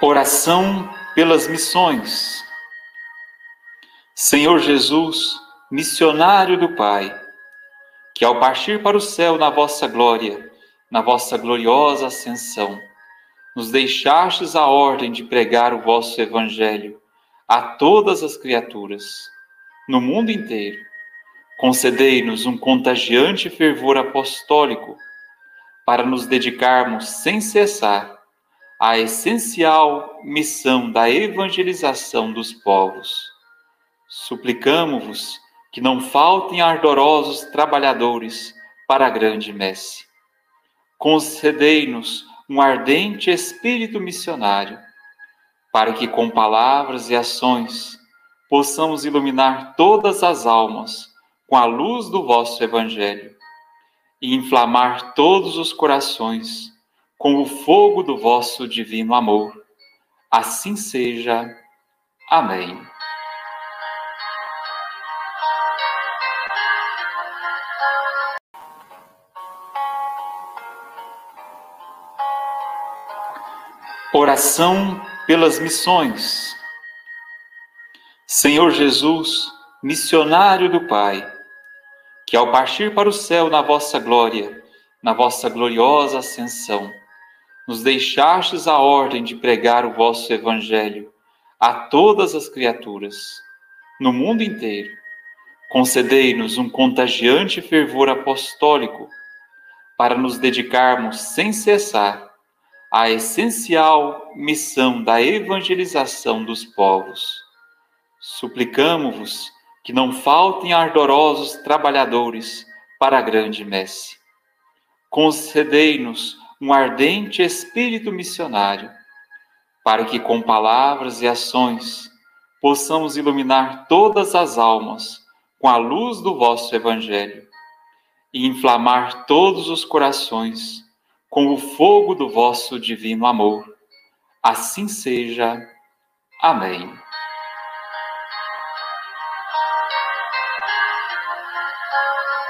Oração pelas missões. Senhor Jesus, missionário do Pai, que ao partir para o céu na vossa glória, na vossa gloriosa ascensão, nos deixastes a ordem de pregar o vosso evangelho a todas as criaturas, no mundo inteiro. Concedei-nos um contagiante fervor apostólico para nos dedicarmos sem cessar a essencial missão da evangelização dos povos. Suplicamo-vos que não faltem ardorosos trabalhadores para a grande messe. Concedei-nos um ardente espírito missionário, para que com palavras e ações possamos iluminar todas as almas com a luz do vosso Evangelho e inflamar todos os corações com o fogo do vosso divino amor. Assim seja. Amém. Oração pelas missões. Senhor Jesus, missionário do Pai, que ao partir para o céu na vossa glória, na vossa gloriosa ascensão, nos deixastes a ordem de pregar o vosso Evangelho a todas as criaturas, no mundo inteiro. Concedei-nos um contagiante fervor apostólico para nos dedicarmos sem cessar à essencial missão da evangelização dos povos. Suplicamo-vos que não faltem ardorosos trabalhadores para a grande messe. Concedei-nos um ardente espírito missionário, para que com palavras e ações possamos iluminar todas as almas com a luz do vosso Evangelho e inflamar todos os corações com o fogo do vosso divino amor. Assim seja. Amém.